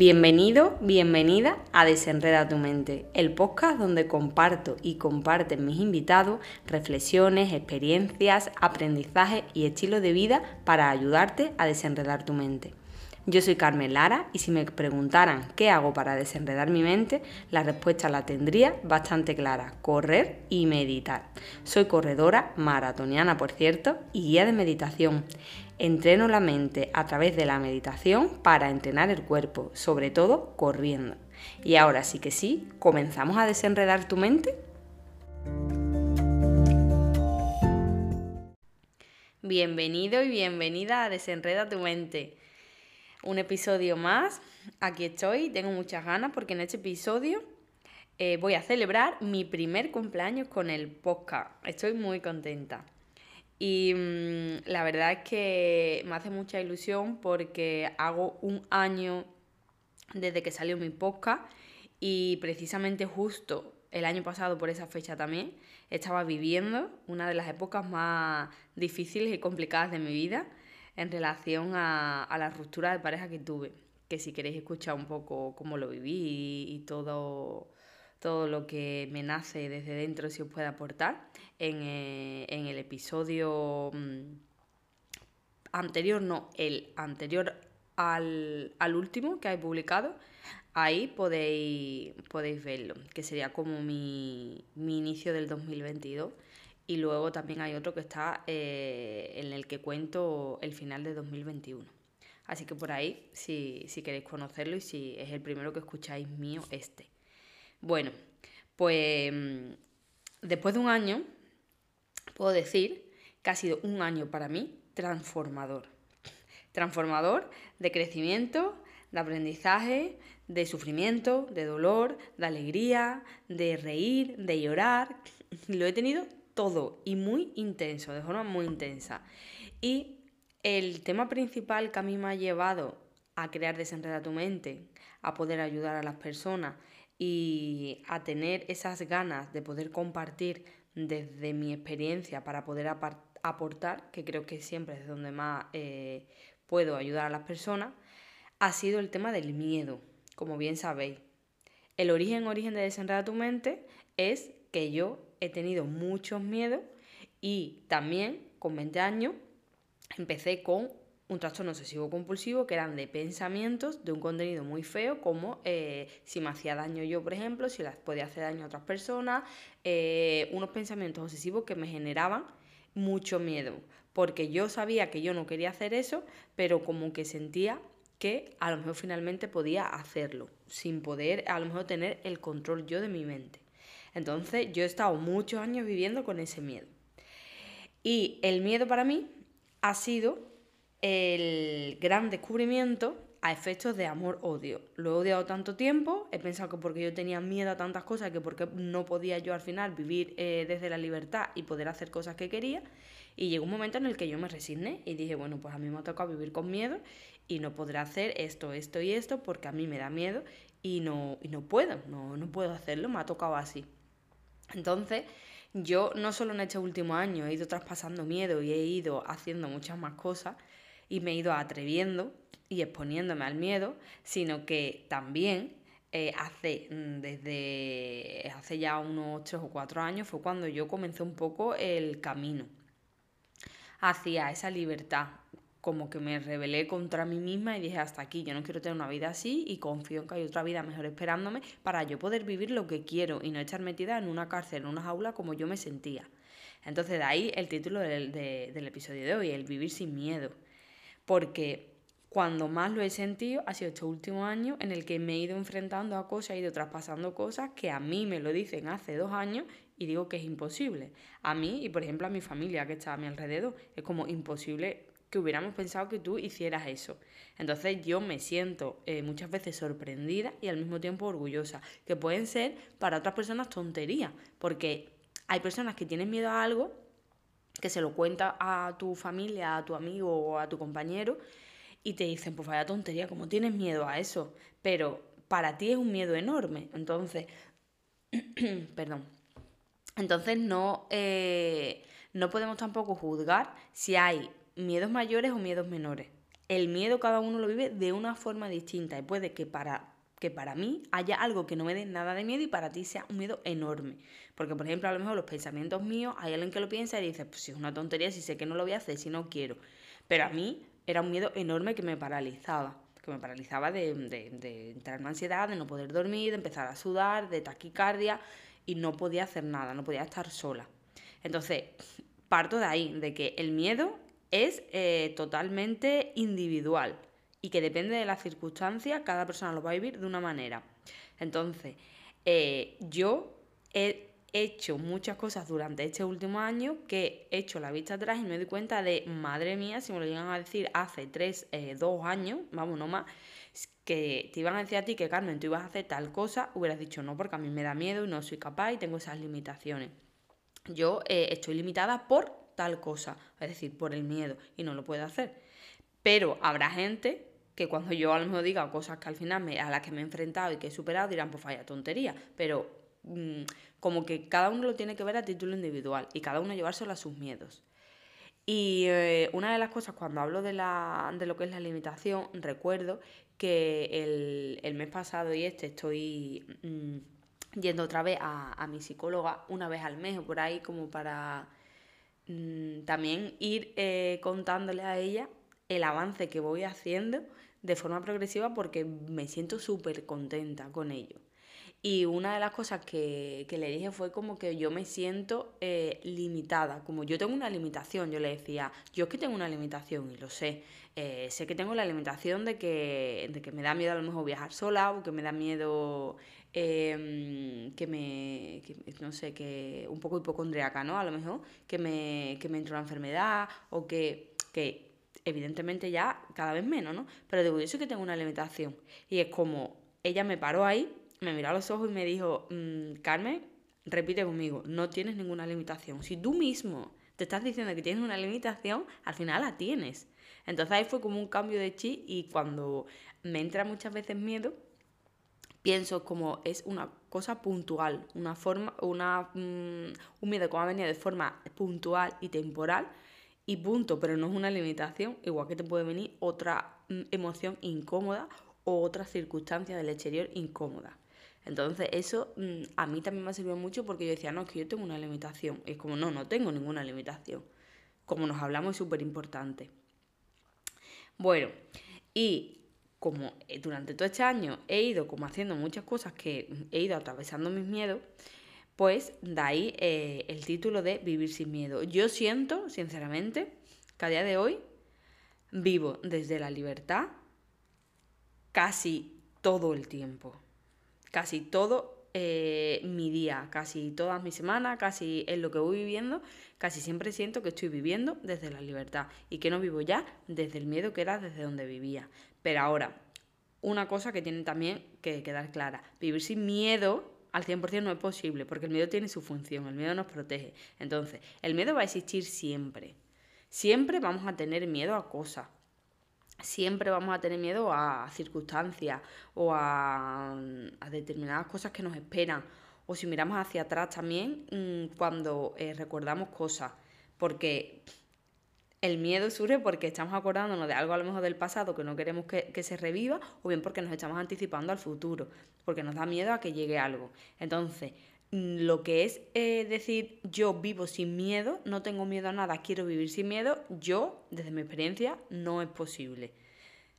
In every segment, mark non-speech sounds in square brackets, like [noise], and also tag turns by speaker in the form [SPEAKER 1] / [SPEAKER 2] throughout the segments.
[SPEAKER 1] Bienvenido, bienvenida a Desenreda tu mente, el podcast donde comparto y comparten mis invitados reflexiones, experiencias, aprendizajes y estilo de vida para ayudarte a desenredar tu mente. Yo soy Carmen Lara y si me preguntaran qué hago para desenredar mi mente, la respuesta la tendría bastante clara, correr y meditar. Soy corredora, maratoniana por cierto, y guía de meditación. Entreno la mente a través de la meditación para entrenar el cuerpo, sobre todo corriendo. Y ahora sí que sí, ¿comenzamos a desenredar tu mente? Bienvenido y bienvenida a Desenreda tu mente. Un episodio más, aquí estoy, tengo muchas ganas porque en este episodio eh, voy a celebrar mi primer cumpleaños con el podcast. Estoy muy contenta. Y mm, la verdad es que me hace mucha ilusión porque hago un año desde que salió mi podcast y precisamente justo el año pasado, por esa fecha también, estaba viviendo una de las épocas más difíciles y complicadas de mi vida en relación a, la ruptura de pareja que tuve. Que si queréis escuchar un poco cómo lo viví y todo todo lo que me nace desde dentro si os puede aportar. En, eh, el episodio mm, anterior, no, el anterior al, último que hay publicado, ahí podéis, podéis verlo, que sería como mi, inicio del 2022. Y luego también hay otro que está eh, en el que cuento el final de 2021. Así que por ahí, si, si queréis conocerlo y si es el primero que escucháis mío, este. Bueno, pues mm, después de un año, puedo decir que ha sido un año para mí transformador. Transformador de crecimiento, de aprendizaje, de sufrimiento, de dolor, de alegría, de reír, de llorar. [laughs] Lo he tenido todo y muy intenso, de forma muy intensa. Y el tema principal que a mí me ha llevado a crear Desenreda tu mente, a poder ayudar a las personas y a tener esas ganas de poder compartir desde mi experiencia para poder aportar, que creo que siempre es donde más eh, puedo ayudar a las personas, ha sido el tema del miedo, como bien sabéis. El origen, origen de Desenreda tu mente es que yo he tenido muchos miedos y también con 20 años empecé con un trastorno obsesivo compulsivo que eran de pensamientos de un contenido muy feo como eh, si me hacía daño yo, por ejemplo, si las podía hacer daño a otras personas, eh, unos pensamientos obsesivos que me generaban mucho miedo, porque yo sabía que yo no quería hacer eso, pero como que sentía que a lo mejor finalmente podía hacerlo, sin poder a lo mejor tener el control yo de mi mente. Entonces yo he estado muchos años viviendo con ese miedo. Y el miedo para mí ha sido el gran descubrimiento a efectos de amor-odio. Lo he odiado tanto tiempo, he pensado que porque yo tenía miedo a tantas cosas, que porque no podía yo al final vivir eh, desde la libertad y poder hacer cosas que quería. Y llegó un momento en el que yo me resigné y dije, bueno, pues a mí me ha tocado vivir con miedo y no podré hacer esto, esto y esto porque a mí me da miedo y no, y no puedo, no, no puedo hacerlo, me ha tocado así. Entonces, yo no solo en este último año he ido traspasando miedo y he ido haciendo muchas más cosas, y me he ido atreviendo y exponiéndome al miedo, sino que también eh, hace, mm, desde hace ya unos tres o cuatro años fue cuando yo comencé un poco el camino hacia esa libertad. Como que me rebelé contra mí misma y dije hasta aquí, yo no quiero tener una vida así y confío en que hay otra vida mejor esperándome para yo poder vivir lo que quiero y no estar metida en una cárcel, en una jaula como yo me sentía. Entonces de ahí el título del, del episodio de hoy, el vivir sin miedo porque cuando más lo he sentido ha sido este último año en el que me he ido enfrentando a cosas, he ido traspasando cosas que a mí me lo dicen hace dos años y digo que es imposible. A mí y por ejemplo a mi familia que está a mi alrededor, es como imposible que hubiéramos pensado que tú hicieras eso. Entonces yo me siento eh, muchas veces sorprendida y al mismo tiempo orgullosa, que pueden ser para otras personas tonterías, porque hay personas que tienen miedo a algo que se lo cuenta a tu familia, a tu amigo o a tu compañero y te dicen, pues vaya tontería, como tienes miedo a eso, pero para ti es un miedo enorme. Entonces, [clears throat] perdón. Entonces no, eh, no podemos tampoco juzgar si hay miedos mayores o miedos menores. el miedo cada uno lo vive de una forma distinta y puede que para que para mí haya algo que no me dé nada de miedo y para ti sea un miedo enorme. Porque, por ejemplo, a lo mejor los pensamientos míos, hay alguien que lo piensa y dice, pues si es una tontería, si sé que no lo voy a hacer, si no quiero. Pero a mí era un miedo enorme que me paralizaba, que me paralizaba de, entrar en ansiedad, de no poder dormir, de empezar a sudar, de taquicardia y no podía hacer nada, no podía estar sola. Entonces, parto de ahí, de que el miedo es eh, totalmente individual y que depende de las circunstancias, cada persona lo va a vivir de una manera. Entonces, eh, yo he hecho muchas cosas durante este último año que he hecho la vista atrás y me doy cuenta de, madre mía, si me lo llegan a decir hace tres, eh, dos años, vamos, no más, que te iban a decir a ti que Carmen, tú ibas a hacer tal cosa, hubieras dicho no, porque a mí me da miedo y no soy capaz y tengo esas limitaciones. Yo estoy limitada por tal cosa, es decir, por el miedo, y no lo puedo hacer. Pero habrá gente que cuando yo a lo mejor diga cosas que al final me, a las que me he enfrentado y que he superado, dirán, pues vaya tontería, pero mm, como que cada uno lo tiene que ver a título individual y cada uno llevárselo a sus miedos. Y eh, una de las cosas cuando hablo de, la, de lo que es la limitación, recuerdo que el, el mes pasado y este estoy mm, yendo otra vez a, a mi psicóloga una vez al mes o por ahí como para Mm, también ir eh, contándole a ella el avance que voy haciendo de forma progresiva porque me siento súper contenta con ello. Y una de las cosas que, le dije fue como que yo me siento eh, limitada, como yo tengo una limitación, yo le decía, yo es que tengo una limitación y lo sé, eh, sé que tengo la limitación de que, de que me da miedo a lo mejor viajar sola o que me da miedo Em, que me, no sé, que un poco hipocondriaca, ¿no? A lo mejor, que me, que me entró una enfermedad o que, que evidentemente ya cada vez menos, ¿no? Pero digo, yo sé que tengo una limitación. Y es como, ella me paró ahí, me miró a los ojos y me dijo, mm, Carmen, repite conmigo, no tienes ninguna limitación. Si tú mismo te estás diciendo que tienes una limitación, al final la tienes. Entonces ahí fue como un cambio de chi y cuando me entra muchas veces miedo, pienso como es una cosa puntual, una forma, una, mm, un miedo que ha venido de forma puntual y temporal y punto, pero no es una limitación, igual que te puede venir otra mm, emoción incómoda o otra circunstancia del exterior incómoda. Entonces eso mm, a mí también me servido mucho porque yo decía, no, es que yo tengo una limitación. Y es como, no, no tengo ninguna limitación. Como nos hablamos es súper importante. Bueno, y como eh, durante todo este año he ido como haciendo muchas cosas que he ido atravesando mis miedos, pues de ahí eh, el título de Vivir sin miedo. Yo siento, sinceramente, que a día de hoy vivo desde la libertad casi todo el tiempo. Casi todo eh, mi día, casi toda mi semana, casi en lo que voy viviendo, casi siempre siento que estoy viviendo desde la libertad y que no vivo ya desde el miedo que era desde donde vivía. Pero ahora, una cosa que tiene también que quedar clara, vivir sin miedo al 100% no es posible, porque el miedo tiene su función, el miedo nos protege. Entonces, el miedo va a existir siempre. Siempre vamos a tener miedo a cosas. Siempre vamos a tener miedo a circunstancias o a, determinadas cosas que nos esperan. O si miramos hacia atrás también, mm, cuando eh, recordamos cosas. Porque el miedo surge porque estamos acordándonos de algo a lo mejor del pasado que no queremos que, se reviva o bien porque nos estamos anticipando al futuro, porque nos da miedo a que llegue algo. Entonces, mm, lo que es eh, decir yo vivo sin miedo, no tengo miedo a nada, quiero vivir sin miedo, yo, desde mi experiencia, no es posible.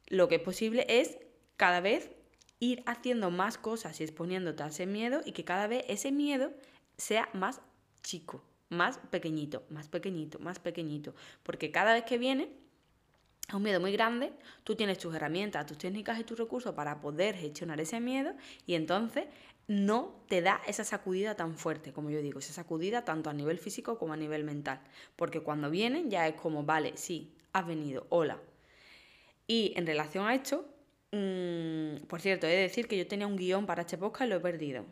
[SPEAKER 1] Lo que es posible es cada vez ir haciendo más cosas y exponiéndote a ese miedo y que cada vez ese miedo sea más chico más pequeñito, más pequeñito, más pequeñito. Porque cada vez que viene es un miedo muy grande, tú tienes tus herramientas, tus técnicas y tus recursos para poder gestionar ese miedo y entonces no te da esa sacudida tan fuerte, como yo digo, esa sacudida tanto a nivel físico como a nivel mental. Porque cuando vienen ya es como, vale, sí, has venido, hola. Y en relación a esto, mm, por cierto, he de decir que yo tenía un guion para este podcast y lo he perdido.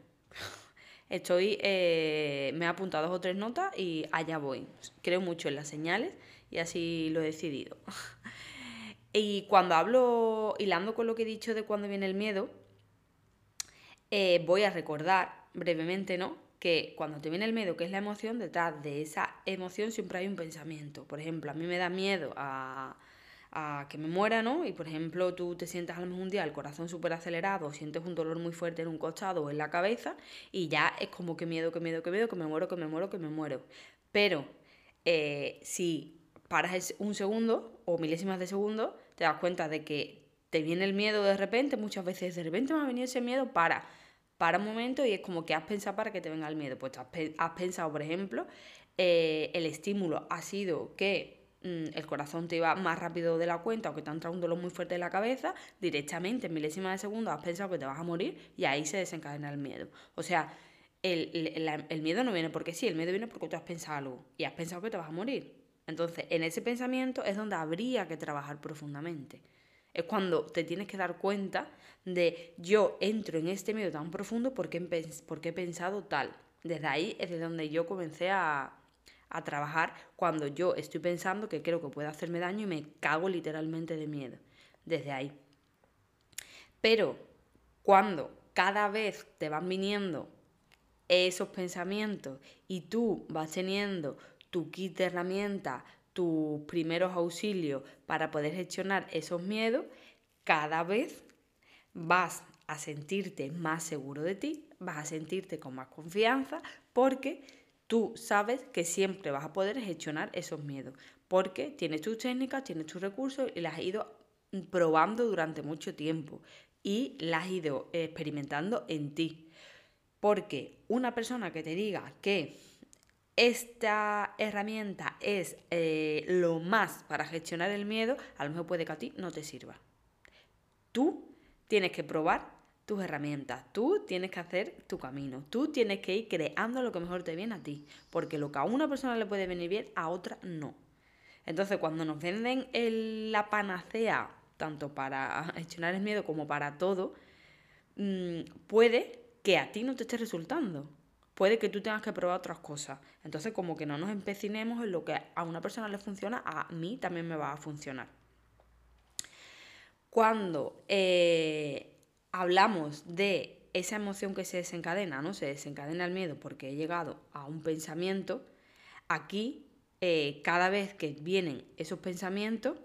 [SPEAKER 1] Estoy, eh, me he apuntado dos o tres notas y allá voy. Creo mucho en las señales y así lo he decidido. [laughs] y cuando hablo, hilando con lo que he dicho de cuando viene el miedo, eh, voy a recordar brevemente, ¿no? Que cuando te viene el miedo, que es la emoción, detrás de esa emoción siempre hay un pensamiento. Por ejemplo, a mí me da miedo a, a que me muera, ¿no? Y por ejemplo, tú te sientas a lo mejor un día el corazón súper acelerado, sientes un dolor muy fuerte en un costado o en la cabeza y ya es como que miedo, que miedo, que miedo, que me muero, que me muero, que me muero. Pero eh, si paras un segundo o milésimas de segundo, te das cuenta de que te viene el miedo de repente, muchas veces de repente me ha venido ese miedo, para, para un momento y es como que has pensado para que te venga el miedo. Pues has, pensado, por ejemplo, eh, el estímulo ha sido que el corazón te iba más rápido de la cuenta o que te ha entrado un dolor muy fuerte en la cabeza, directamente en milésimas de segundo has pensado que te vas a morir y ahí se desencadena el miedo. O sea, el, miedo no viene porque sí, el miedo viene porque tú has pensado algo y has pensado que te vas a morir. Entonces, en ese pensamiento es donde habría que trabajar profundamente. Es cuando te tienes que dar cuenta de yo entro en este miedo tan profundo porque, porque he pensado tal. Desde ahí es de donde yo comencé a, a trabajar cuando yo estoy pensando que creo que puede hacerme daño y me cago literalmente de miedo. Desde ahí. Pero cuando cada vez te van viniendo esos pensamientos y tú vas teniendo tu kit de herramientas, tus primeros auxilios para poder gestionar esos miedos, cada vez vas a sentirte más seguro de ti, vas a sentirte con más confianza porque tú sabes que siempre vas a poder gestionar esos miedos, porque tienes tus técnicas, tienes tus recursos y las has ido probando durante mucho tiempo y las has ido experimentando en ti. Porque una persona que te diga que esta herramienta es eh, lo más para gestionar el miedo, a lo mejor puede que a ti no te sirva. Tú tienes que probar tus herramientas. Tú tienes que hacer tu camino. Tú tienes que ir creando lo que mejor te viene a ti. Porque lo que a una persona le puede venir bien, a otra no. Entonces, cuando nos venden la panacea, tanto para [laughs] gestionar el miedo como para todo, mm, puede que a ti no te esté resultando. Puede que tú tengas que probar otras cosas. Entonces, como que no nos empecinemos en lo que a una persona le funciona, a mí también me va a funcionar. Cuando eh, hablamos de esa emoción que se desencadena, ¿no? Se desencadena el miedo porque he llegado a un pensamiento, aquí eh, cada vez que vienen esos pensamientos,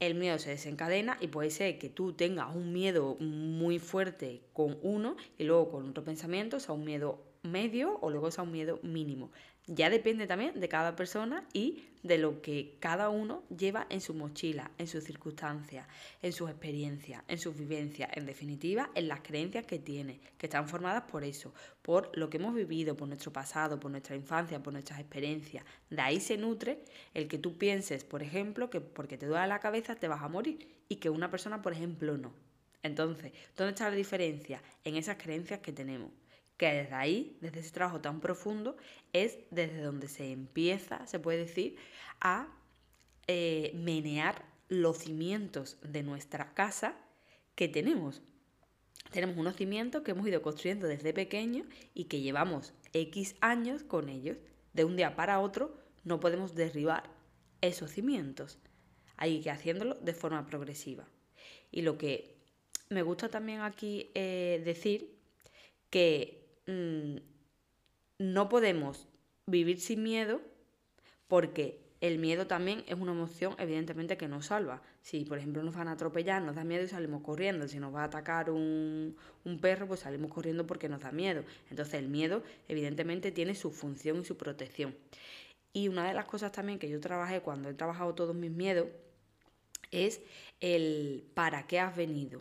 [SPEAKER 1] el miedo se desencadena y puede ser que tú tengas un miedo muy fuerte con uno y luego con otro pensamiento, o sea, un miedo medio o luego sea un miedo mínimo. Ya depende también de cada persona y de lo que cada uno lleva en su mochila, en sus circunstancias, en sus experiencias, en sus vivencias, en definitiva, en las creencias que tiene, que están formadas por eso, por lo que hemos vivido, por nuestro pasado, por nuestra infancia, por nuestras experiencias. De ahí se nutre el que tú pienses, por ejemplo, que porque te duele la cabeza te vas a morir y que una persona, por ejemplo, no. Entonces, ¿dónde está la diferencia? En esas creencias que tenemos que desde ahí, desde ese trabajo tan profundo, es desde donde se empieza, se puede decir, a eh, menear los cimientos de nuestra casa que tenemos. Tenemos unos cimientos que hemos ido construyendo desde pequeños y que llevamos X años con ellos. De un día para otro no podemos derribar esos cimientos. Hay que haciéndolo de forma progresiva. Y lo que me gusta también aquí eh, decir que Mm, no podemos vivir sin miedo porque el miedo también es una emoción evidentemente que nos salva. Si por ejemplo nos van a atropellar, nos da miedo y salimos corriendo. Si nos va a atacar un, un perro, pues salimos corriendo porque nos da miedo. Entonces el miedo evidentemente tiene su función y su protección. Y una de las cosas también que yo trabajé cuando he trabajado todos mis miedos es el para qué has venido.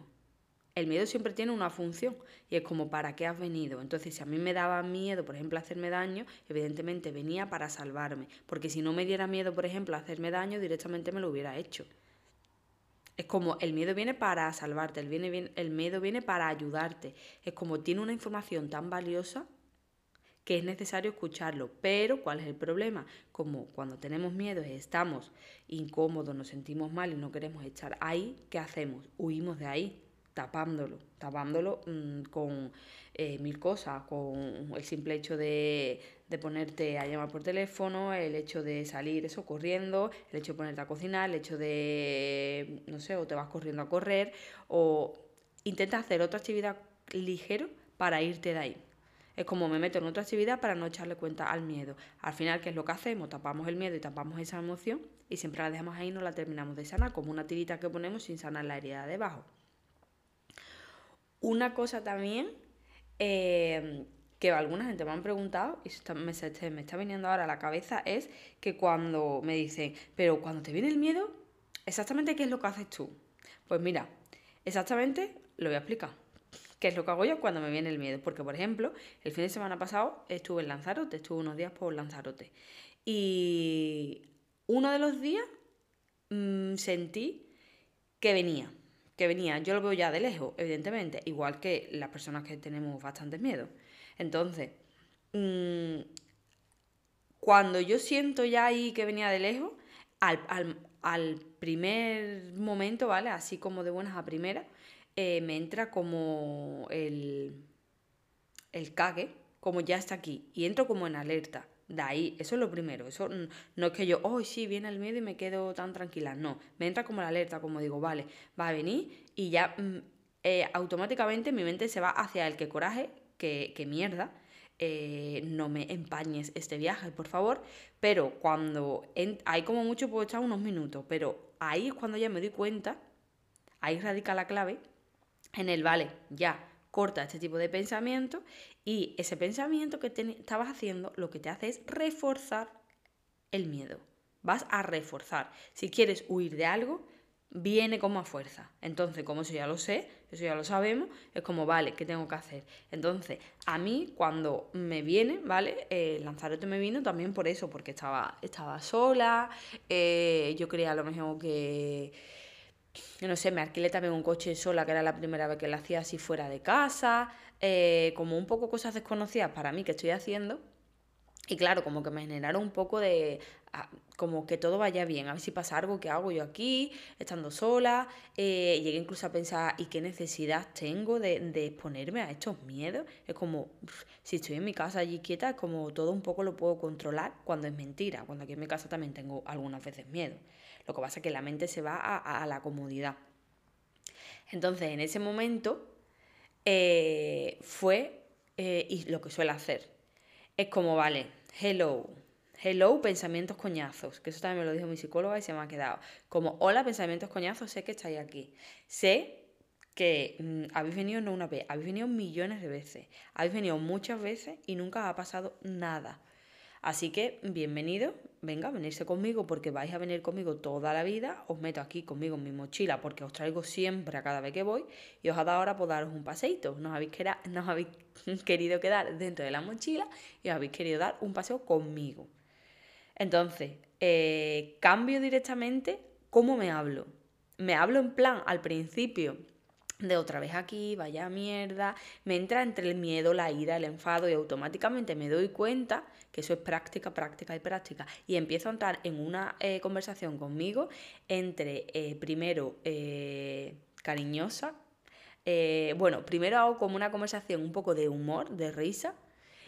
[SPEAKER 1] El miedo siempre tiene una función y es como para qué has venido. Entonces, si a mí me daba miedo, por ejemplo, hacerme daño, evidentemente venía para salvarme. Porque si no me diera miedo, por ejemplo, hacerme daño, directamente me lo hubiera hecho. Es como el miedo viene para salvarte, el, viene, el miedo viene para ayudarte. Es como tiene una información tan valiosa que es necesario escucharlo. Pero, ¿cuál es el problema? Como cuando tenemos miedo y estamos incómodos, nos sentimos mal y no queremos estar ahí, ¿qué hacemos? Huimos de ahí tapándolo, tapándolo mm, con eh, mil cosas, con el simple hecho de, de, ponerte a llamar por teléfono, el hecho de salir eso corriendo, el hecho de ponerte a cocinar, el hecho de, no sé, o te vas corriendo a correr, o intentas hacer otra actividad ligero para irte de ahí. Es como me meto en otra actividad para no echarle cuenta al miedo. Al final, ¿qué es lo que hacemos? Tapamos el miedo y tapamos esa emoción y siempre la dejamos ahí y no la terminamos de sanar, como una tirita que ponemos sin sanar la herida de abajo. Una cosa también eh, que alguna gente me han preguntado y me, me está viniendo ahora a la cabeza es que cuando me dicen, pero cuando te viene el miedo, exactamente qué es lo que haces tú. Pues mira, exactamente lo voy a explicar. ¿Qué es lo que hago yo cuando me viene el miedo? Porque, por ejemplo, el fin de semana pasado estuve en Lanzarote, estuve unos días por Lanzarote. Y uno de los días mmm, sentí que venía, que venía. Yo lo veo ya de lejos, evidentemente, igual que las personas que tenemos bastantes miedo. Entonces, mmm, cuando yo siento ya ahí que venía de lejos, al, al, al primer momento, ¿vale? Así como de buenas a primeras, eh, me entra como el, el cague, como ya está aquí, y entro como en alerta. De ahí, eso es lo primero. Eso no es que yo, oh, sí, viene el miedo y me quedo tan tranquila. No, me entra como la alerta, como digo, vale, va a venir y ya mm, eh, automáticamente mi mente se va hacia el que coraje, que, que mierda, eh, no me empañes este viaje, por favor. Pero cuando hay como mucho, puedo echar unos minutos, pero ahí es cuando ya me doy cuenta, ahí radica la clave, en el, vale, ya, corta este tipo de pensamiento y ese pensamiento que estabas haciendo lo que te hace es reforzar el miedo. Vas a reforzar. Si quieres huir de algo, viene como a fuerza. Entonces, como eso ya lo sé, eso ya lo sabemos, es como, vale, ¿qué tengo que hacer? Entonces, a mí cuando me viene, ¿vale? Eh, Lanzarote me vino también por eso, porque estaba, estaba sola, eh, yo creía a lo mejor que no sé, me alquilé también un coche sola, que era la primera vez que lo hacía así fuera de casa, eh, como un poco cosas desconocidas para mí que estoy haciendo. Y claro, como que me generaron un poco de, como que todo vaya bien, a ver si pasa algo que hago yo aquí, estando sola. Eh, llegué incluso a pensar, ¿y qué necesidad tengo de, de, exponerme a estos miedos? Es como, si estoy en mi casa allí quieta, es como todo un poco lo puedo controlar cuando es mentira, cuando aquí en mi casa también tengo algunas veces miedo. Lo que pasa es que la mente se va a, la comodidad. Entonces, en ese momento eh, fue, eh, y lo que suele hacer, es como, vale, hello, hello, pensamientos coñazos, que eso también me lo dijo mi psicóloga y se me ha quedado. Como, hola, pensamientos coñazos, sé que estáis aquí. Sé que mm, habéis venido no una vez, habéis venido millones de veces, habéis venido muchas veces y nunca ha pasado nada. Así que bienvenido, venga, venirse conmigo porque vais a venir conmigo toda la vida, os meto aquí conmigo en mi mochila porque os traigo siempre a cada vez que voy y os ha dado ahora por daros un paseito, nos habéis, [laughs] querido quedar dentro de la mochila y os habéis querido dar un paseo conmigo. Entonces, eh, cambio directamente cómo me hablo. Me hablo en plan al principio de otra vez aquí, vaya mierda, me entra entre el miedo, la ira, el enfado y automáticamente me doy cuenta que eso es práctica, práctica y práctica. Y empiezo a entrar en una eh, conversación conmigo entre eh, primero eh, cariñosa, bueno, primero hago como una conversación un poco de humor, de risa,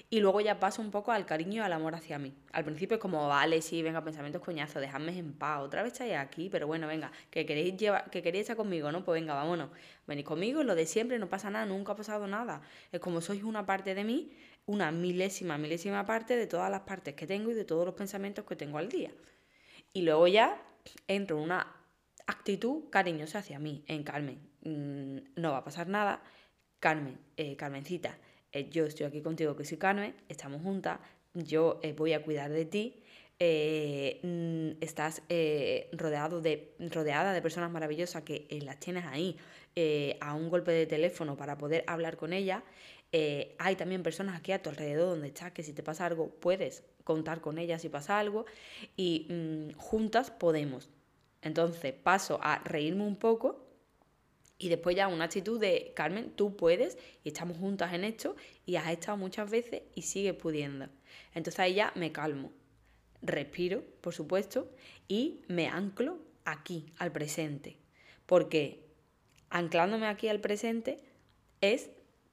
[SPEAKER 1] y luego ya paso un poco al cariño y al amor hacia mí. Al principio es como, vale, sí, venga, pensamientos coñazos, dejadme en paz, otra vez estáis aquí, pero bueno, venga, que queréis, llevar, que queréis estar conmigo, ¿no? Pues venga, vámonos, venid conmigo, lo de siempre, no pasa nada, nunca ha pasado nada. Es como sois una parte de mí, una milésima, milésima parte de todas las partes que tengo y de todos los pensamientos que tengo al día. Y luego ya entro en una actitud cariñosa hacia mí, en Carmen, mm, no va a pasar nada, Carmen, eh, Carmencita, eh, yo estoy aquí contigo, que soy Carmen, estamos juntas, yo eh, voy a cuidar de ti, eh, mm, estás rodeado de, rodeada de personas maravillosas que las tienes ahí a un golpe de teléfono para poder hablar con ellas. hay también personas aquí a tu alrededor donde estás que si te pasa algo puedes contar con ellas si pasa algo y mm, juntas podemos. Entonces paso a reírme un poco y después ya una actitud de, Carmen, tú puedes y estamos juntas en esto y has estado muchas veces y sigues pudiendo. Entonces ahí ya me calmo, respiro, por supuesto, y me anclo aquí, al presente. Porque anclándome aquí al presente es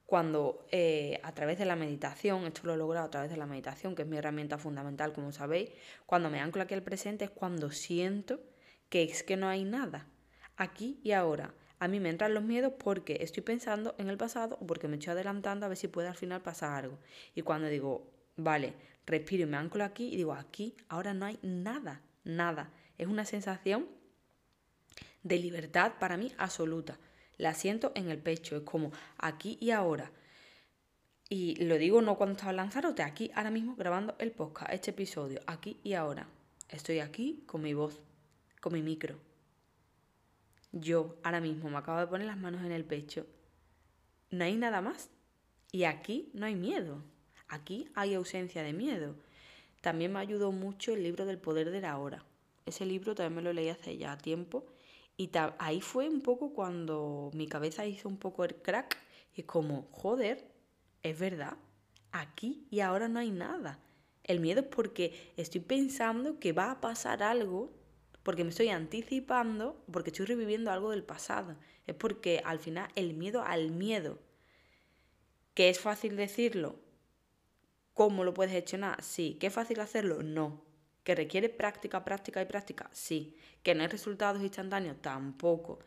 [SPEAKER 1] cuando eh, a través de la meditación, esto lo he logrado a través de la meditación, que es mi herramienta fundamental, como sabéis, cuando me anclo aquí al presente es cuando siento que es que no hay nada, aquí y ahora A mí me entran los miedos porque estoy pensando en el pasado o porque me estoy adelantando a ver si puede al final pasar algo. Y cuando digo, vale, respiro y me anclo aquí y digo, aquí ahora no hay nada, nada. Es una sensación de libertad para mí absoluta. La siento en el pecho, es como aquí y ahora. Y lo digo no cuando estaba Lanzarote, aquí ahora mismo grabando el podcast, este episodio, aquí y ahora. Estoy aquí con mi voz, con mi micro. Yo ahora mismo me acabo de poner las manos en el pecho. No hay nada más. Y aquí no hay miedo. Aquí hay ausencia de miedo. También me ayudó mucho el libro del poder de la hora. Ese libro también me lo leí hace ya tiempo. Y ahí fue un poco cuando mi cabeza hizo un poco el crack. Y es como, joder, es verdad, aquí y ahora no hay nada. El miedo es porque estoy pensando que va a pasar algo, porque me estoy anticipando, porque estoy reviviendo algo del pasado. Es porque al final el miedo al miedo, que es fácil decirlo, ¿cómo lo puedes gestionar? Sí. ¿Que es fácil hacerlo? No. ¿Que requiere práctica, práctica y práctica? Sí. ¿Que no hay resultados instantáneos? Tampoco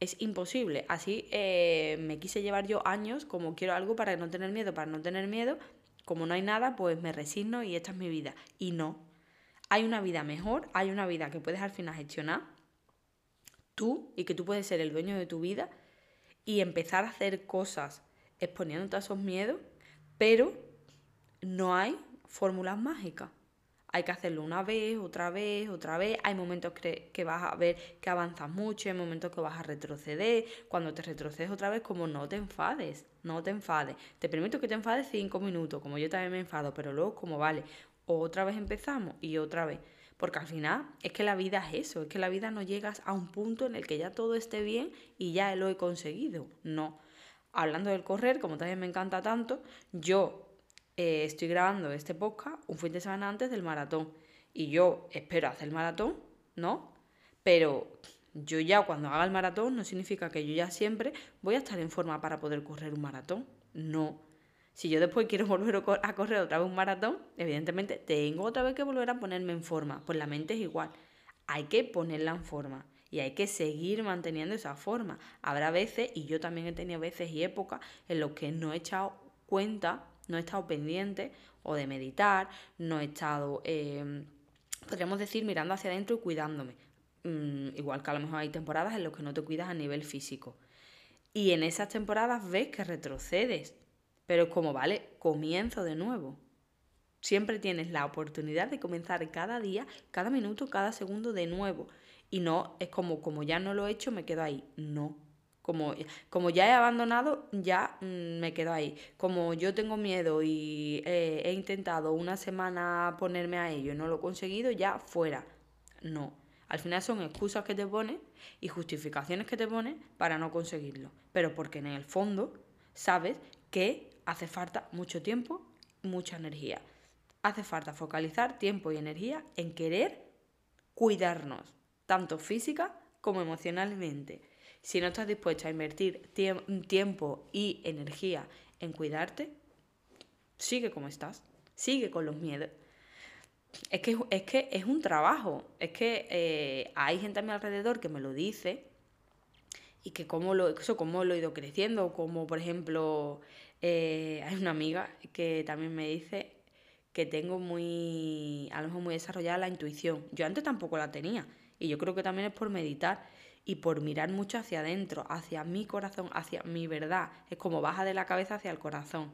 [SPEAKER 1] es imposible. Así eh, me quise llevar yo años, como quiero algo para no tener miedo, para no tener miedo, como no hay nada, pues me resigno y esta es mi vida. Y no. Hay una vida mejor, hay una vida que puedes al final gestionar tú y que tú puedes ser el dueño de tu vida y empezar a hacer cosas exponiéndote a esos miedos, pero no hay fórmulas mágicas hay que hacerlo una vez, otra vez, otra vez. Hay momentos que, vas a ver que avanzas mucho, hay momentos que vas a retroceder. Cuando te retrocedes otra vez, como no te enfades, no te enfades. Te permito que te enfades cinco minutos, como yo también me enfado, pero luego como vale, otra vez empezamos y otra vez. Porque al final es que la vida es eso, es que la vida no llegas a un punto en el que ya todo esté bien y ya lo he conseguido. No. Hablando del correr, como también me encanta tanto, yo eh, estoy grabando este podcast un fin de semana antes del maratón. Y yo espero hacer el maratón, ¿no? Pero yo ya cuando haga el maratón no significa que yo ya siempre voy a estar en forma para poder correr un maratón. No. Si yo después quiero [laughs] volver a correr otra vez un maratón, evidentemente tengo otra vez que volver a ponerme en forma. Pues la mente es igual. Hay que ponerla en forma y hay que seguir manteniendo esa forma. Habrá veces, y yo también he tenido veces y épocas en los que no he echado cuenta no he estado pendiente o de meditar, no he estado, em, podríamos decir, mirando hacia adentro y cuidándome. Mm, igual que a lo mejor hay temporadas en las que no te cuidas a nivel físico. Y en esas temporadas ves que retrocedes, pero es como, vale, comienzo de nuevo. Siempre tienes la oportunidad de comenzar cada día, cada minuto, cada segundo de nuevo. Y no es como, como ya no lo he hecho, me quedo ahí. No, como, como ya he abandonado, ya mm, me quedo ahí. Como yo tengo miedo y eh, he intentado una semana ponerme a ello y no lo he conseguido, ya fuera. No. Al final son excusas que te pones y justificaciones que te pones para no conseguirlo. Pero porque en el fondo sabes que hace falta mucho tiempo, mucha energía. Hace falta focalizar tiempo y energía en querer cuidarnos, tanto física como emocionalmente. Si no estás dispuesta a invertir tiempo y energía en cuidarte, sigue como estás, sigue con los miedos. Es que es, que es un trabajo, es que eh, hay gente a mi alrededor que me lo dice y que cómo lo, eso, cómo lo he ido creciendo, como por ejemplo eh, hay una amiga que también me dice que tengo muy, a lo mejor muy desarrollada la intuición. Yo antes tampoco la tenía y yo creo que también es por meditar y por mirar mucho hacia adentro, hacia mi corazón, hacia mi verdad. Es como baja de la cabeza hacia el corazón.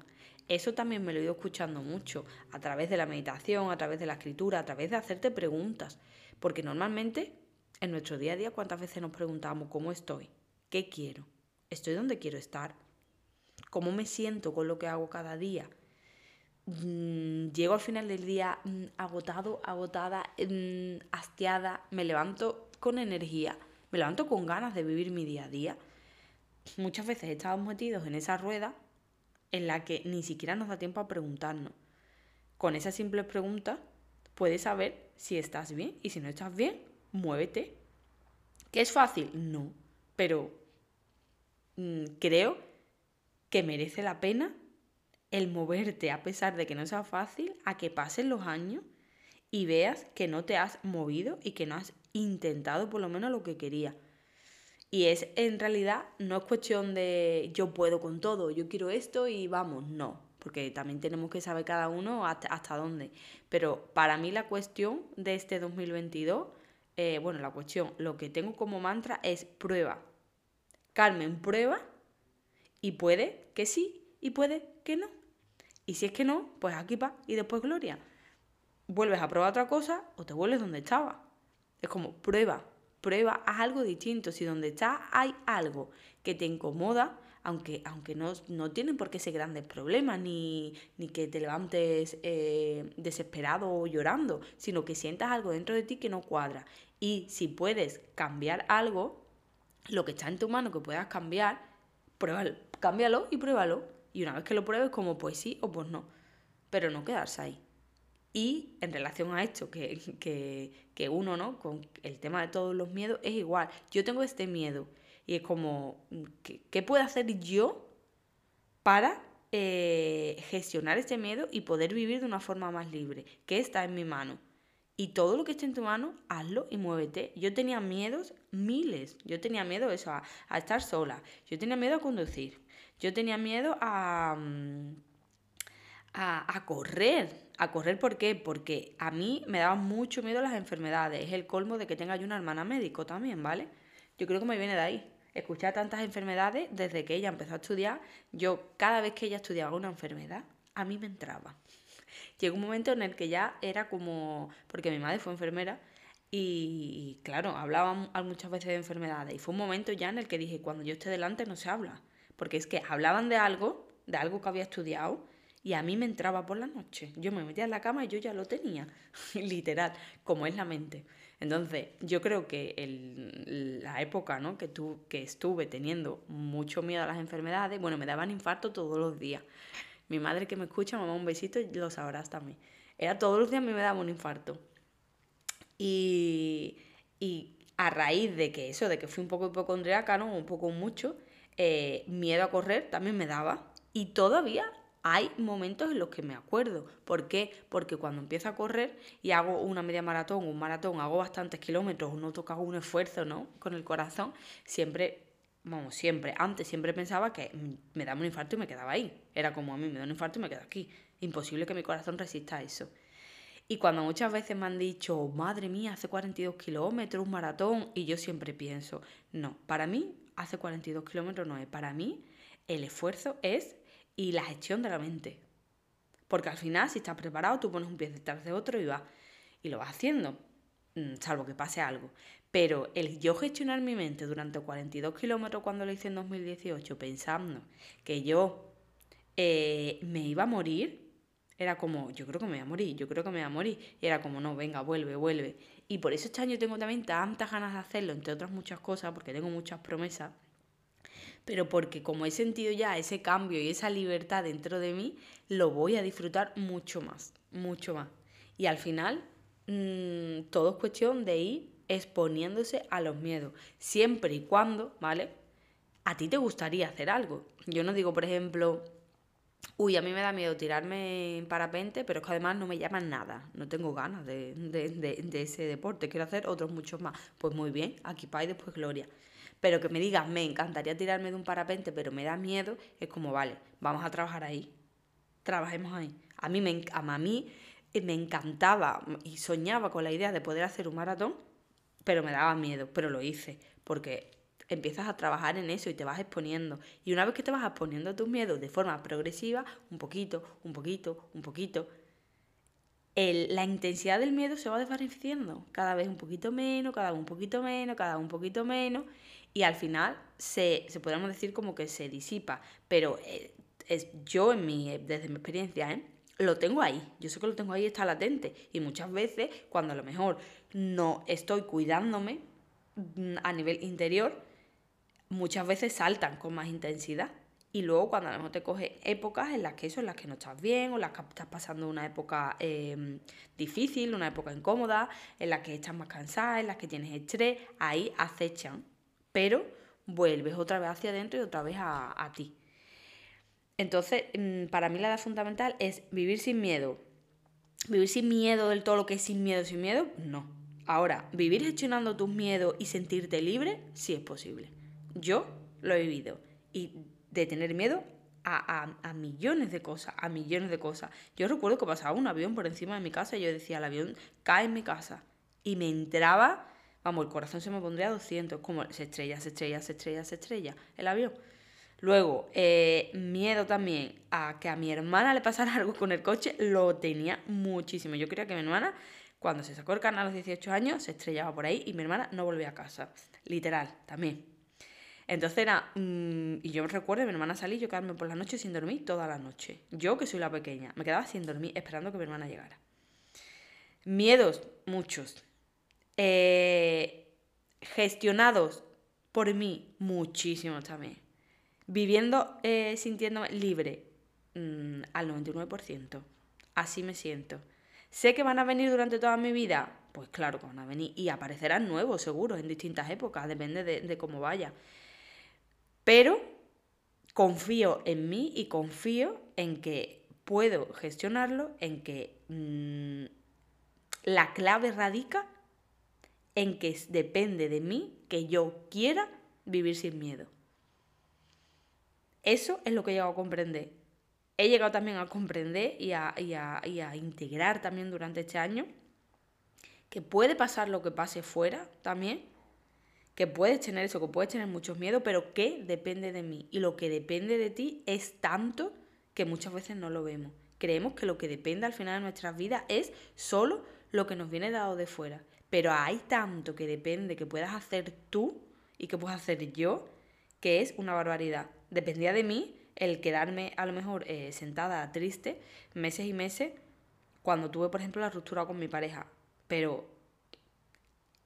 [SPEAKER 1] Eso también me lo he ido escuchando mucho a través de la meditación, a través de la escritura, a través de hacerte preguntas. Porque normalmente en nuestro día a día, ¿cuántas veces nos preguntamos cómo estoy? ¿Qué quiero? ¿Estoy donde quiero estar? ¿Cómo me siento con lo que hago cada día? Mm, llego al final del día mm, agotado, agotada, mm, hastiada, me levanto con energía me levanto con ganas de vivir mi día a día. Muchas veces estamos metidos en esa rueda en la que ni siquiera nos da tiempo a preguntarnos. Con esas simples preguntas puedes saber si estás bien y si no estás bien, muévete. ¿Que es fácil? No, pero creo que merece la pena el moverte a pesar de que no sea fácil, a que pasen los años y veas que no te has movido y que no has intentado por lo menos lo que quería. Y es en realidad, no es cuestión de yo puedo con todo, yo quiero esto y vamos, no, porque también tenemos que saber cada uno hasta, dónde. Pero para mí la cuestión de este 2022, eh, bueno, la cuestión, lo que tengo como mantra es prueba. Carmen, prueba y puede que sí y puede que no. Y si es que no, pues aquí va y después gloria. Vuelves a probar otra cosa o te vuelves donde estaba. Es como prueba, prueba, haz algo distinto. Si donde estás hay algo que te incomoda, aunque, aunque no, no tienen por qué ser grandes problemas, ni, ni que te levantes eh, desesperado o llorando, sino que sientas algo dentro de ti que no cuadra. Y si puedes cambiar algo, lo que está en tu mano que puedas cambiar, pruébalo, cámbialo y pruébalo. Y una vez que lo pruebes, como pues sí o pues no. Pero no quedarse ahí. Y en relación a esto, que, que, uno, ¿no? Con el tema de todos los miedos, es igual. Yo tengo este miedo. Y es como, ¿qué, qué puedo hacer yo para eh, gestionar este miedo y poder vivir de una forma más libre? ¿Qué está en mi mano? Y todo lo que esté en tu mano, hazlo y muévete. Yo tenía miedos miles. Yo tenía miedo eso, a, a estar sola. Yo tenía miedo a conducir. Yo tenía miedo a... Mm, a, correr. ¿A correr por qué? Porque a mí me daba mucho miedo las enfermedades. Es el colmo de que tenga yo una hermana médico también, ¿vale? Yo creo que me viene de ahí. Escuchar tantas enfermedades desde que ella empezó a estudiar. Yo, cada vez que ella estudiaba una enfermedad, a mí me entraba. Llegó un momento en el que ya era como. Porque mi madre fue enfermera. Y claro, hablaban muchas veces de enfermedades. Y fue un momento ya en el que dije, cuando yo esté delante no se habla. Porque es que hablaban de algo, de algo que había estudiado, y a mí me entraba por la noche. Yo me metía en la cama y yo ya lo tenía, [laughs] literal, como es la mente. Entonces, yo creo que el, la época ¿no? que, tu, que estuve teniendo mucho miedo a las enfermedades, bueno, me daban infarto todos los días. Mi madre que me escucha, mamá, un besito lo sabrás también. Era todos los días a mí me daba un infarto. Y, y a raíz de que eso, de que fui un poco hipocondriaca, ¿no? Un poco mucho, eh, miedo a correr también me daba. Y todavía hay momentos en los que me acuerdo. ¿Por qué? Porque cuando empiezo a correr y hago una media maratón, un maratón, hago bastantes kilómetros, no toca un esfuerzo, ¿no? Con el corazón, siempre, vamos, siempre, antes siempre pensaba que me daba un infarto y me quedaba ahí. Era como a mí me da un infarto y me quedo aquí. Imposible que mi corazón resista eso. Y cuando muchas veces me han dicho, madre mía, hace 42 kilómetros, un maratón, y yo siempre pienso, no, para mí hace 42 kilómetros no es, para mí el esfuerzo es y la gestión de la mente. Porque al final, si estás preparado, tú pones un pie detrás de otro y vas y lo vas haciendo, salvo que pase algo. Pero el yo gestionar mi mente durante 42 kilómetros cuando lo hice en 2018, pensando que yo eh, me iba a morir, era como, yo creo que me voy a morir, yo creo que me voy a morir. Y era como, no, venga, vuelve, vuelve. Y por eso este año tengo también tantas ganas de hacerlo, entre otras muchas cosas, porque tengo muchas promesas pero porque como he sentido ya ese cambio y esa libertad dentro de mí, lo voy a disfrutar mucho más, mucho más. Y al final, mmm, todo es cuestión de ir exponiéndose a los miedos, siempre y cuando, ¿vale? A ti te gustaría hacer algo. Yo no digo, por ejemplo, uy, a mí me da miedo tirarme en parapente, pero es que además no me llaman nada, no tengo ganas de, de ese deporte, quiero hacer otros muchos más. Pues muy bien, aquí para y después gloria. Pero que me digas, me encantaría tirarme de un parapente, pero me da miedo, es como, vale, vamos a trabajar ahí. Trabajemos ahí. A mí me, a mí me encantaba y soñaba con la idea de poder hacer un maratón, pero me daba miedo, pero lo hice, porque empiezas a trabajar en eso y te vas exponiendo. Y una vez que te vas exponiendo a tus miedos de forma progresiva, un poquito, un poquito, un poquito, la intensidad del miedo se va desvaneciendo, cada vez un poquito menos, cada vez un poquito menos, cada vez un poquito menos, y al final se, se podríamos decir como que se disipa, pero eh, es, yo en mi, desde mi experiencia, ¿eh? Lo tengo ahí, yo sé que lo tengo ahí, está latente, y muchas veces cuando a lo mejor no estoy cuidándome mm, a nivel interior, muchas veces saltan con más intensidad. Y luego cuando a lo mejor te coge épocas en las que eso, en las que no estás bien, o las que estás pasando una época em, difícil, una época incómoda, en las que estás más cansada, en las que tienes estrés, ahí acechan pero vuelves otra vez hacia adentro y otra vez a, ti. Entonces, mm, para mí la edad fundamental es vivir sin miedo. Vivir sin miedo del todo lo que es sin miedo, sin miedo, no. Ahora, vivir gestionando tus miedos y sentirte libre, sí es posible. Yo lo he vivido. Y de tener miedo a, millones de cosas, a millones de cosas. Yo recuerdo que pasaba un avión por encima de mi casa y yo decía, el avión cae en mi casa. Y me entraba, vamos, el corazón se me pondría a 200, como se estrella, se estrella, se estrella, se estrella el avión. Luego, eh, miedo también a que a mi hermana le pasara [laughs] algo con el coche, lo tenía muchísimo. Yo creía que mi hermana, cuando se sacó el canal a los 18 años, se estrellaba por ahí y mi hermana no volvía a casa. Literal, también. Entonces era. Mm, y yo me recuerdo, mi hermana salí yo quedarme por la noche sin dormir toda la noche. Yo, que soy la pequeña, me quedaba sin dormir esperando que mi hermana llegara. Miedos, muchos. Eh, gestionados por mí, muchísimos también. Viviendo, eh, sintiéndome libre, mm, al 99%. Así me siento. ¿Sé que van a venir durante toda mi vida? Pues claro que van a venir. Y aparecerán nuevos, seguro, en distintas épocas, depende de cómo vaya. Pero confío en mí y confío en que puedo gestionarlo, en que mm, la clave radica en que depende de mí que yo quiera vivir sin miedo. Eso es lo que he llegado a comprender. He llegado también a comprender y a, y a integrar también durante este año que puede pasar lo que pase fuera también, que puedes tener eso, que puedes tener muchos miedos, pero que depende de mí. Y lo que depende de ti es tanto que muchas veces no lo vemos. Creemos que lo que depende al final de nuestras vidas es solo lo que nos viene dado de fuera. Pero hay tanto que depende que puedas hacer tú y que puedas hacer yo, que es una barbaridad. Dependía de mí el quedarme a lo mejor eh, sentada triste meses y meses cuando tuve, por ejemplo, la ruptura con mi pareja. Pero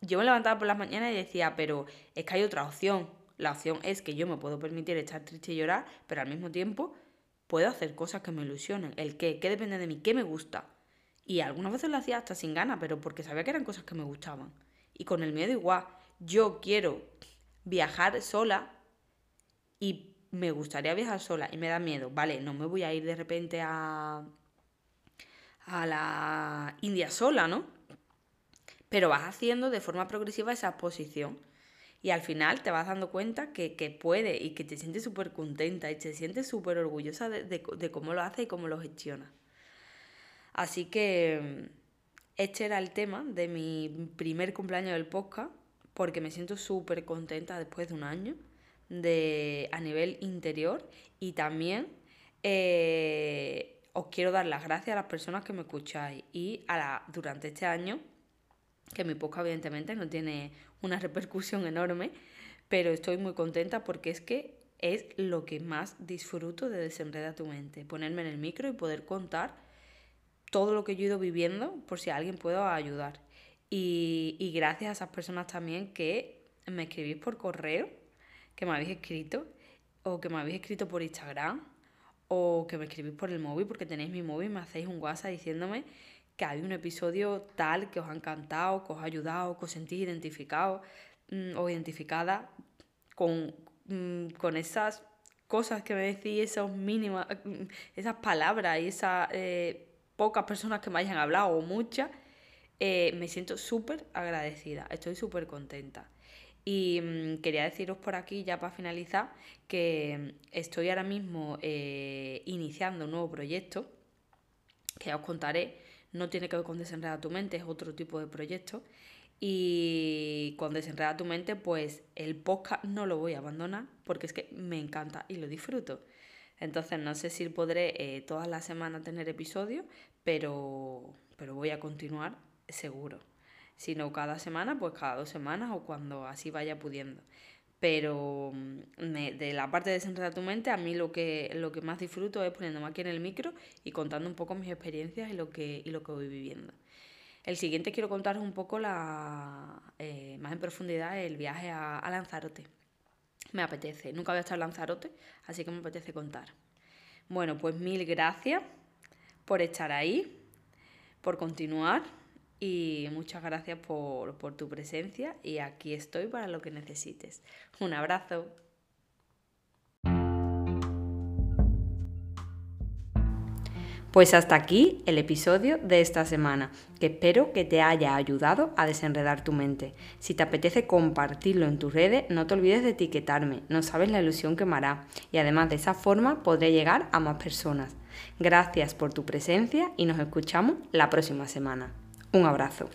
[SPEAKER 1] yo me levantaba por las mañanas y decía, pero es que hay otra opción. La opción es que yo me puedo permitir estar triste y llorar, pero al mismo tiempo puedo hacer cosas que me ilusionen. El qué, qué depende de mí, qué me gusta. Y algunas veces lo hacía hasta sin ganas, pero porque sabía que eran cosas que me gustaban. Y con el miedo igual, yo quiero viajar sola y me gustaría viajar sola y me da miedo. Vale, no me voy a ir de repente a a la India sola, ¿no? pero vas haciendo de forma progresiva esa exposición. Y al final te vas dando cuenta que, puede y que te sientes súper contenta y te sientes súper orgullosa de, cómo lo hace y cómo lo gestiona. Así que este era el tema de mi primer cumpleaños del podcast, porque me siento súper contenta después de un año de, a nivel interior y también eh, os quiero dar las gracias a las personas que me escucháis y a la, durante este año que mi podcast evidentemente no tiene una repercusión enorme, pero estoy muy contenta porque es que es lo que más disfruto de Desenreda tu mente, ponerme en el micro y poder contar todo lo que yo he ido viviendo por si alguien puede ayudar. Y, y gracias a esas personas también que me escribís por correo, que me habéis escrito, o que me habéis escrito por Instagram, o que me escribís por el móvil porque tenéis mi móvil me hacéis un WhatsApp diciéndome que hay un episodio tal que os ha encantado, que os ha ayudado, que os sentís identificado mm, o identificada con, mm, con esas cosas que me decís, esos mínimas, mm, esas palabras y esas eh, pocas personas que me hayan hablado o muchas, eh, me siento súper agradecida, estoy súper contenta. Y quería deciros por aquí, ya para finalizar, que estoy ahora mismo eh, iniciando un nuevo proyecto, que ya os contaré, no tiene que ver con Desenreda tu mente, es otro tipo de proyecto. Y con Desenreda tu mente, pues el podcast no lo voy a abandonar porque es que me encanta y lo disfruto. Entonces no sé si podré eh, todas las semanas tener episodios, pero, pero voy a continuar seguro. Si no cada semana, pues cada dos semanas o cuando así vaya pudiendo. Pero mm, de la parte de desenredar tu mente, a mí lo que, lo que más disfruto es poniéndome aquí en el micro y contando un poco mis experiencias y lo que, y lo que voy viviendo. El siguiente quiero contaros un poco la, eh, más en profundidad el viaje a, a, Lanzarote. Me apetece. Nunca había estado en Lanzarote, así que me apetece contar. Bueno, pues mil gracias por estar ahí, por continuar y muchas gracias por, tu presencia y aquí estoy para lo que necesites. Un abrazo. Pues hasta aquí el episodio de esta semana, que espero que te haya ayudado a desenredar tu mente. Si te apetece compartirlo en tus redes, no te olvides de etiquetarme, no sabes la ilusión que me hará y además de esa forma podré llegar a más personas. Gracias por tu presencia y nos escuchamos la próxima semana. Un abrazo.